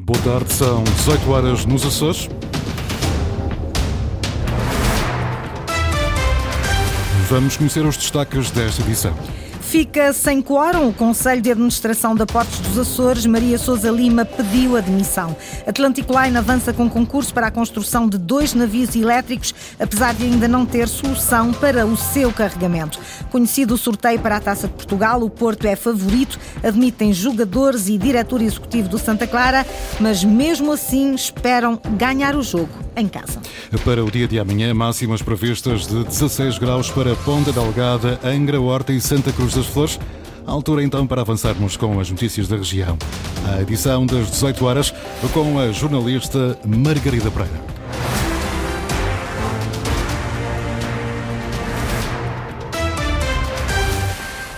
Boa tarde, são 18 horas nos Açores. Vamos conhecer os destaques desta edição. Fica sem quórum o Conselho de Administração da Portos dos Açores. Maria Souza Lima pediu admissão. Atlantic Line avança com concurso para a construção de dois navios elétricos, apesar de ainda não ter solução para o seu carregamento. Conhecido o sorteio para a Taça de Portugal, o Porto é favorito, admitem jogadores e diretor executivo do Santa Clara, mas mesmo assim esperam ganhar o jogo em casa. Para o dia de amanhã, máximas previstas de 16 graus para Ponta Delgada, Angra, Horta e Santa Cruz das Flores. A altura então para avançarmos com as notícias da região. A edição das 18 horas com a jornalista Margarida Pereira.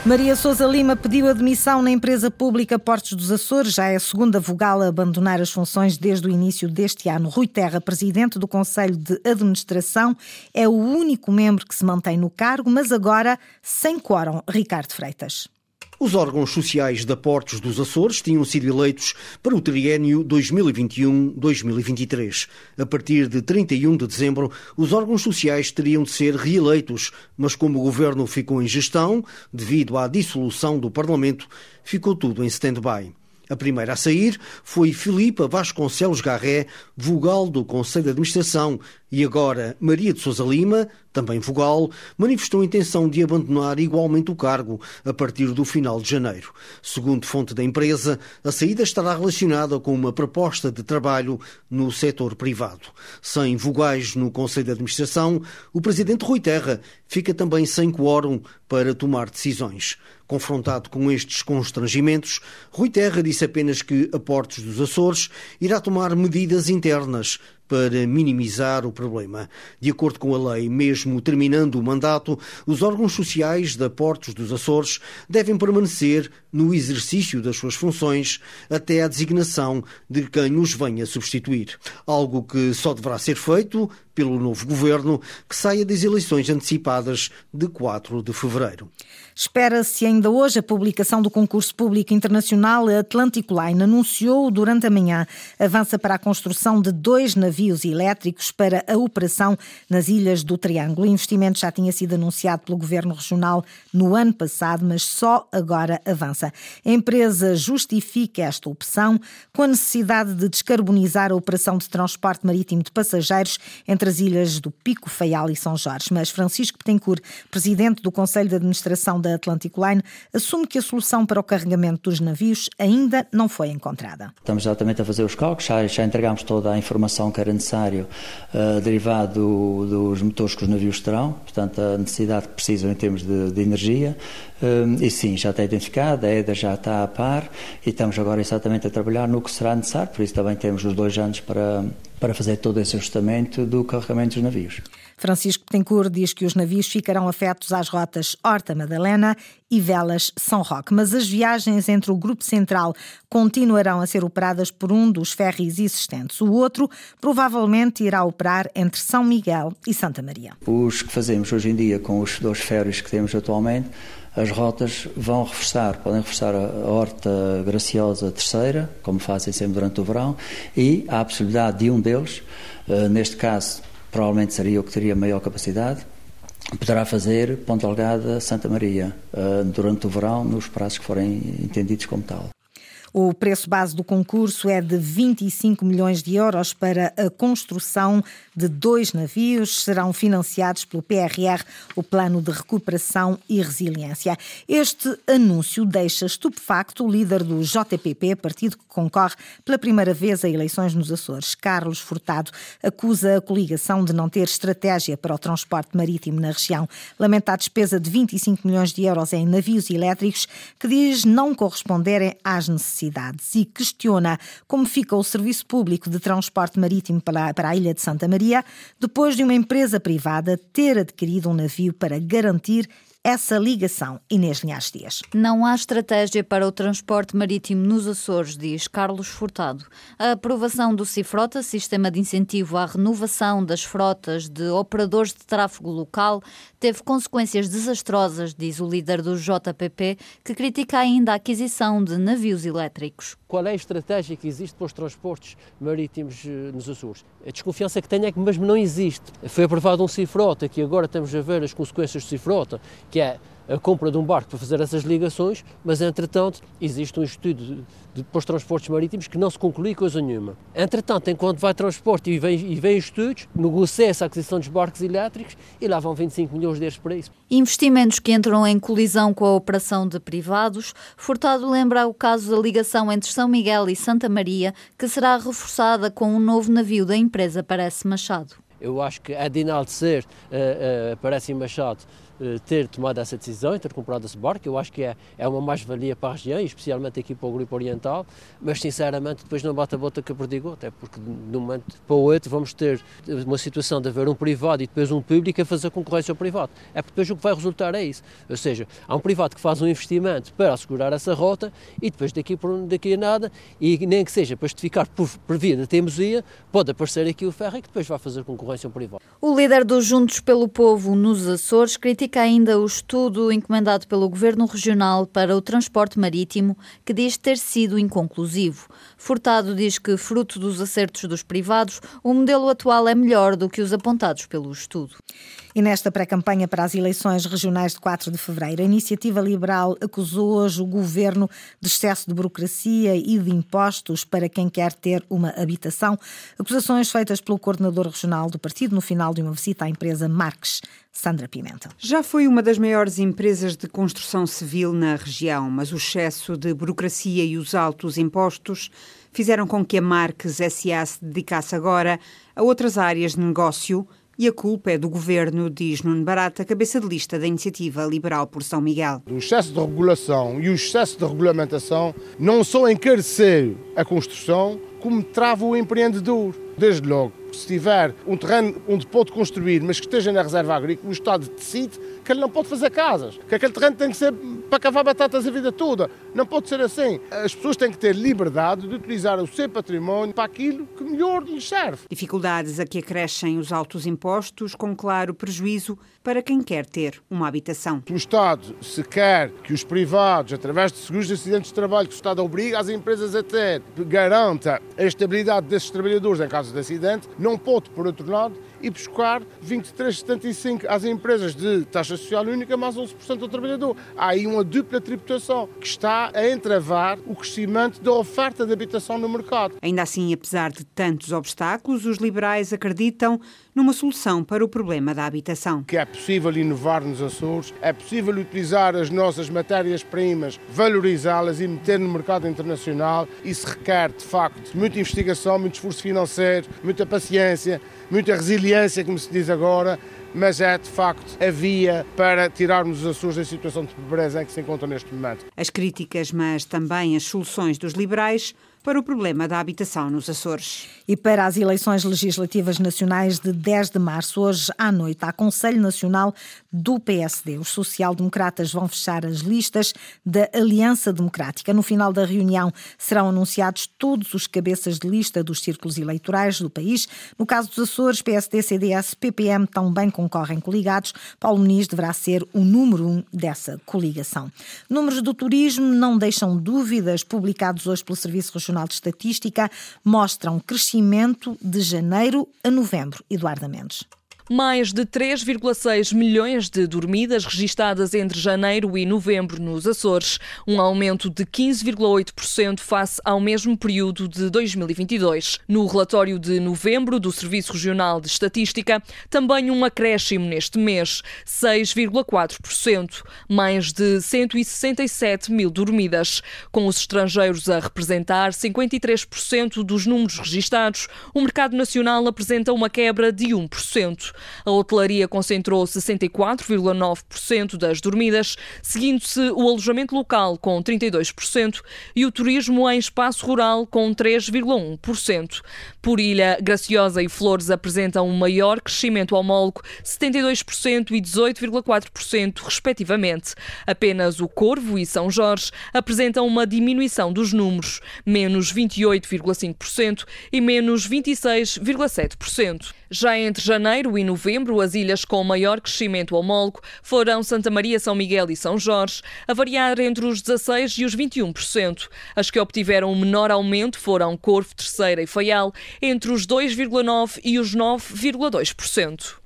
Maria Souza Lima pediu admissão na empresa pública Portos dos Açores. Já é a segunda vogal a abandonar as funções desde o início deste ano. Rui Terra, presidente do Conselho de Administração, é o único membro que se mantém no cargo, mas agora sem quórum. Ricardo Freitas. Os órgãos sociais da Portos dos Açores tinham sido eleitos para o triênio 2021-2023. A partir de 31 de dezembro, os órgãos sociais teriam de ser reeleitos, mas como o governo ficou em gestão, devido à dissolução do Parlamento, ficou tudo em stand-by. A primeira a sair foi Filipa Vasconcelos Garré, vogal do Conselho de Administração, e agora Maria de Sousa Lima, também vogal, manifestou a intenção de abandonar igualmente o cargo a partir do final de janeiro. Segundo fonte da empresa, a saída estará relacionada com uma proposta de trabalho no setor privado. Sem vogais no Conselho de Administração, o presidente Rui Terra fica também sem quórum para tomar decisões. Confrontado com estes constrangimentos, Rui Terra disse apenas que a Portos dos Açores irá tomar medidas internas para minimizar o problema. De acordo com a lei, mesmo terminando o mandato, os órgãos sociais da Portos dos Açores devem permanecer no exercício das suas funções até à designação de quem os venha substituir. Algo que só deverá ser feito pelo novo governo que saia das eleições antecipadas de 4 de fevereiro. Espera-se ainda hoje a publicação do concurso público internacional. Atlantic Line anunciou durante a manhã avança para a construção de dois navios elétricos para a operação nas Ilhas do Triângulo. O investimento já tinha sido anunciado pelo governo regional no ano passado, mas só agora avança. A empresa justifica esta opção com a necessidade de descarbonizar a operação de transporte marítimo de passageiros entre as ilhas do Pico, Faial e São Jorge. Mas Francisco Petencourt, presidente do Conselho de Administração da Atlantic Line, assume que a solução para o carregamento dos navios ainda não foi encontrada. Estamos exatamente a fazer os cálculos, já, já entregamos toda a informação que era necessário uh, derivado dos motores que os navios terão, portanto a necessidade que precisam em termos de, de energia, e sim, já está identificada, a EDA já está a par e estamos agora exatamente a trabalhar no que será necessário, por isso também temos os dois anos para, para fazer todo esse ajustamento do carregamento dos navios. Francisco Betancourt diz que os navios ficarão afetos às rotas Horta-Madalena e Velas-São Roque, mas as viagens entre o Grupo Central continuarão a ser operadas por um dos ferries existentes. O outro provavelmente irá operar entre São Miguel e Santa Maria. Os que fazemos hoje em dia com os dois ferries que temos atualmente as rotas vão reforçar, podem reforçar a Horta Graciosa Terceira, como fazem sempre durante o verão, e há a possibilidade de um deles, eh, neste caso provavelmente seria o que teria maior capacidade, poderá fazer Ponta Algada Santa Maria uh, durante o verão, nos prazos que forem entendidos como tal. O preço base do concurso é de 25 milhões de euros para a construção de dois navios. Serão financiados pelo PRR, o Plano de Recuperação e Resiliência. Este anúncio deixa estupefacto o líder do JPP, partido que concorre pela primeira vez a eleições nos Açores. Carlos Furtado acusa a coligação de não ter estratégia para o transporte marítimo na região. Lamenta a despesa de 25 milhões de euros em navios elétricos que diz não corresponderem às necessidades cidades e questiona como fica o serviço público de transporte marítimo para, a Ilha de Santa Maria depois de uma empresa privada ter adquirido um navio para garantir essa ligação. Inês Linhares Dias. Não há estratégia para o transporte marítimo nos Açores, diz Carlos Furtado. A aprovação do CIFROTA, Sistema de Incentivo à Renovação das Frotas de Operadores de Tráfego Local, teve consequências desastrosas, diz o líder do JPP, que critica ainda a aquisição de navios elétricos. qual é a estratégia que existe para os transportes marítimos eh, nos Açores. A desconfiança que tenho é que mesmo não existe. Foi aprovado um cifrota, que agora estamos a ver as consequências do cifrota, que é a compra de um barco para fazer essas ligações, mas entretanto existe um estudo de, para os transportes marítimos que não se conclui coisa nenhuma. Entretanto, enquanto vai transporte e vem, e vem estudos, negocia-se a aquisição dos barcos elétricos e lá vão 25 milhões de euros para isso. Investimentos que entram em colisão com a operação de privados. Furtado lembra o caso da ligação entre São Miguel e Santa Maria, que será reforçada com um novo navio da empresa Parece Machado. Eu acho que é de enaltecer uh, uh, Parece Machado ter tomado essa decisão e ter comprado esse barco. Eu acho que é, é uma mais-valia para a região, especialmente aqui para o Grupo Oriental, mas sinceramente depois não bate a bota que a perdigou, até porque de um momento para o outro vamos ter uma situação de haver um privado e depois um público a fazer concorrência ao privado. É porque depois o que vai resultar é isso. Ou seja, há um privado que faz um investimento para assegurar essa rota e depois daqui, por, daqui a nada, e nem que seja para justificar por, por via da teimosia, pode aparecer aqui o ferro e que depois vai fazer concorrência ao privado. O líder dos Juntos pelo Povo nos Açores critica critica ainda o estudo encomendado pelo Governo Regional para o transporte marítimo, que diz ter sido inconclusivo. Furtado diz que, fruto dos acertos dos privados, o modelo atual é melhor do que os apontados pelo estudo. E nesta pré-campanha para as eleições regionais de 4 de fevereiro, a Iniciativa Liberal acusou hoje o governo de excesso de burocracia e de impostos para quem quer ter uma habitação. Acusações feitas pelo coordenador regional do partido no final de uma visita à empresa Marques, Sandra Pimenta. Já foi uma das maiores empresas de construção civil na região, mas o excesso de burocracia e os altos impostos fizeram com que a Marques SA se dedicasse agora a outras áreas de negócio e a culpa é do governo, diz Nuno Barata, cabeça de lista da Iniciativa Liberal por São Miguel. O excesso de regulação e o excesso de regulamentação não só encarecer a construção, como trava o empreendedor. Desde logo, se tiver um terreno onde pode construir, mas que esteja na reserva agrícola, o Estado decide que ele não pode fazer casas, que aquele terreno tem que ser para cavar batatas a vida toda. Não pode ser assim. As pessoas têm que ter liberdade de utilizar o seu património para aquilo que melhor lhes serve. Dificuldades a que acrescem os altos impostos, com claro prejuízo para quem quer ter uma habitação. O Estado, se quer que os privados, através de seguros de acidentes de trabalho que o Estado obriga as empresas a ter, garanta a estabilidade desses trabalhadores em caso de acidente, não pode, por outro lado, e buscar 23,75 às empresas de taxa social única mais 11% do trabalhador. Há aí uma dupla tributação que está a entravar o crescimento da oferta de habitação no mercado. Ainda assim, apesar de tantos obstáculos, os liberais acreditam numa solução para o problema da habitação. Que é possível inovar nos Açores, é possível utilizar as nossas matérias-primas, valorizá-las e meter no mercado internacional. Isso requer, de facto, muita investigação, muito esforço financeiro, muita paciência, muita resiliência, como se diz agora, mas é de facto a via para tirarmos os Açores da situação de pobreza em que se encontra neste momento. As críticas, mas também as soluções dos liberais para o problema da habitação nos Açores. E para as eleições legislativas nacionais de 10 de março, hoje à noite, há Conselho Nacional do PSD. Os social-democratas vão fechar as listas da Aliança Democrática. No final da reunião serão anunciados todos os cabeças de lista dos círculos eleitorais do país. No caso dos Açores, PSD, CDS, PPM também concorrem coligados. Paulo Muniz deverá ser o número um dessa coligação. Números do turismo não deixam dúvidas, publicados hoje pelo Serviço Nacional de Estatística mostram crescimento de janeiro a novembro. Eduardo Mendes. Mais de 3,6 milhões de dormidas registadas entre janeiro e novembro nos Açores, um aumento de 15,8% face ao mesmo período de 2022. No relatório de novembro do Serviço Regional de Estatística, também um acréscimo neste mês, 6,4%, mais de 167 mil dormidas, com os estrangeiros a representar 53% dos números registados. O mercado nacional apresenta uma quebra de 1%. A hotelaria concentrou 64,9% das dormidas, seguindo-se o alojamento local com 32% e o turismo em espaço rural com 3,1%. Por Ilha, Graciosa e Flores apresentam um maior crescimento homólogo, 72% e 18,4%, respectivamente. Apenas o Corvo e São Jorge apresentam uma diminuição dos números, menos 28,5% e menos 26,7%. Já entre janeiro e novembro, as ilhas com maior crescimento homólogo foram Santa Maria, São Miguel e São Jorge, a variar entre os 16% e os 21%. As que obtiveram o menor aumento foram Corvo, Terceira e Faial, entre os 2,9% e os 9,2%.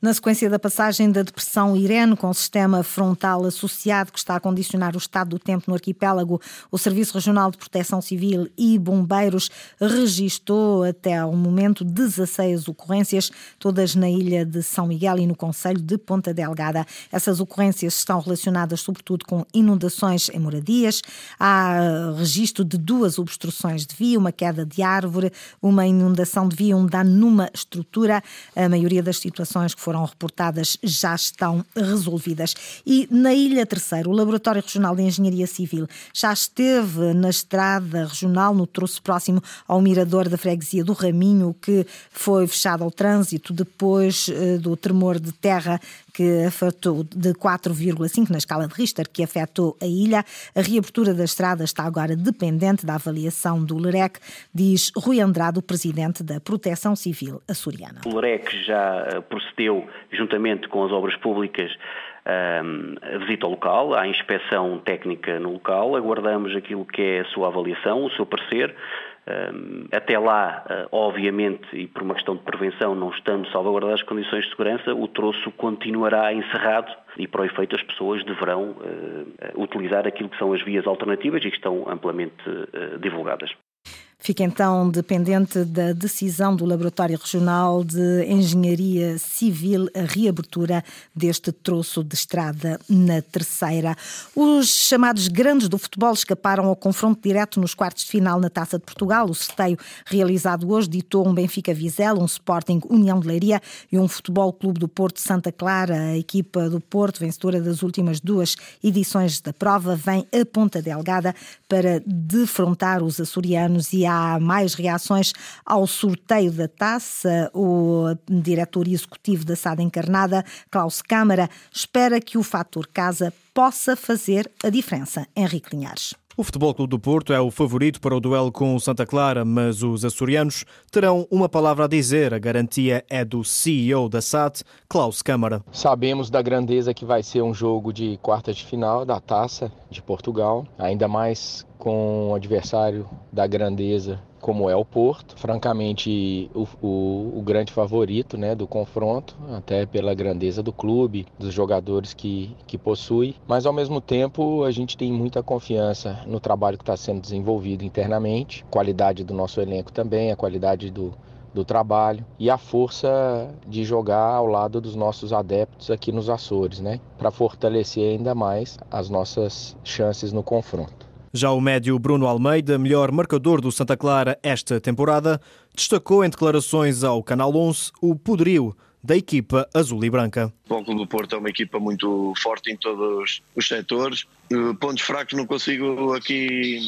Na sequência da passagem da depressão Irene, com o sistema frontal associado que está a condicionar o estado do tempo no arquipélago, o Serviço Regional de Proteção Civil e Bombeiros registou até ao momento 16 ocorrências, todas na ilha de São Miguel e no Conselho de Ponta Delgada. Essas ocorrências estão relacionadas sobretudo com inundações em moradias. Há registro de duas obstruções de via, uma queda de árvore, uma inundação de via, um dano numa estrutura. A maioria das situações que foram reportadas já estão resolvidas. E na Ilha Terceira, o Laboratório Regional de Engenharia Civil já esteve na estrada regional, no troço próximo ao mirador da freguesia do Raminho, que foi fechado ao trânsito depois eh, do tremor de terra que afetou de 4,5 na escala de Richter, que afetou a ilha. A reabertura da estrada está agora dependente da avaliação do LEREC, diz Rui Andrade, o presidente da Proteção Civil açoriana. O LEREC já eh, procedeu, juntamente com as obras públicas, ehm, a visita ao local, à inspeção técnica no local, aguardamos aquilo que é a sua avaliação, o seu parecer, até lá, ah, obviamente, e por uma questão de prevenção, não estando salvaguardadas as condições de segurança, o troço continuará encerrado e, para o efeito, as pessoas deverão ah, utilizar aquilo que são as vias alternativas e que estão amplamente ah, divulgadas. Fica então dependente da decisão do Laboratório Regional de Engenharia Civil a reabertura deste troço de estrada na terceira. Os chamados grandes do futebol escaparam ao confronto direto nos quartos de final na Taça de Portugal. O sorteio realizado hoje ditou um Benfica Vizela, um Sporting União de Leiria e um Futebol Clube do Porto Santa Clara. A equipa do Porto, vencedora das últimas duas edições da prova, vem a Ponta Delgada para defrontar os açorianos e há mais reações ao sorteio da taça. O diretor executivo da SAD Encarnada, Klaus Câmara, espera que o fator casa possa fazer a diferença. Henrique Linhares. O Futebol Clube do Porto é o favorito para o duelo com o Santa Clara, mas os açorianos terão uma palavra a dizer. A garantia é do CEO da SAT, Klaus Câmara. Sabemos da grandeza que vai ser um jogo de quartas de final da Taça de Portugal, ainda mais com um adversário da grandeza como é o Porto, francamente o, o, o, grande favorito né, do confronto, até pela grandeza do clube, dos jogadores que, que possui, mas ao mesmo tempo a gente tem muita confiança no trabalho que está sendo desenvolvido internamente, qualidade do nosso elenco também, a qualidade do, do trabalho e a força de jogar ao lado dos nossos adeptos aqui nos Açores, né, para fortalecer ainda mais as nossas chances no confronto. Já o médio Bruno Almeida, melhor marcador do Santa Clara esta temporada, destacou em declarações ao Canal 11 o poderio da equipa azul e branca. O Clube do Porto é uma equipa muito forte em todos os setores. Eh, pontos fracos não consigo aqui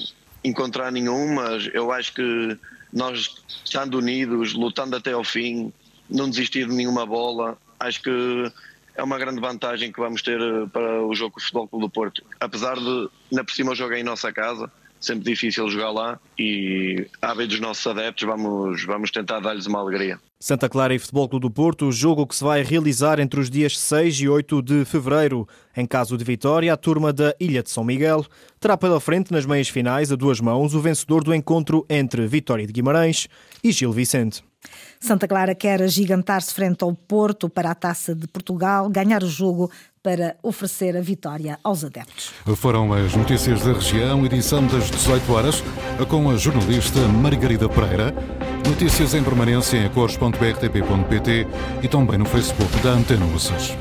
encontrar nenhum, mas eu acho que nós, estando unidos, lutando até ao fim, não desistir de nenhuma bola, acho que é uma grande vantagem que vamos ter eh, para o jogo com o Futebol Clube do Porto. Apesar de, na por cima, o jogo é em nossa casa, sempre difícil jogar lá e, à vez dos nossos adeptos, vamos, vamos tentar dar-lhes uma alegria. Santa Clara e Futebol Clube do Porto, jogo que se vai realizar entre os dias 6 e 8 de fevereiro. Em caso de vitória, a turma da Ilha de São Miguel terá pela frente nas meias finais, a duas mãos, o vencedor do encontro entre Vitória de Guimarães e Gil Vicente. Santa Clara quer agigantar-se frente ao Porto para a Taça de Portugal, ganhar o jogo para oferecer a vitória aos adeptos. Foram as notícias da região, edição das 18 horas, com a jornalista Margarida Pereira. Notícias em permanência em cores.brtp.pt e também no Facebook da Antena Açores.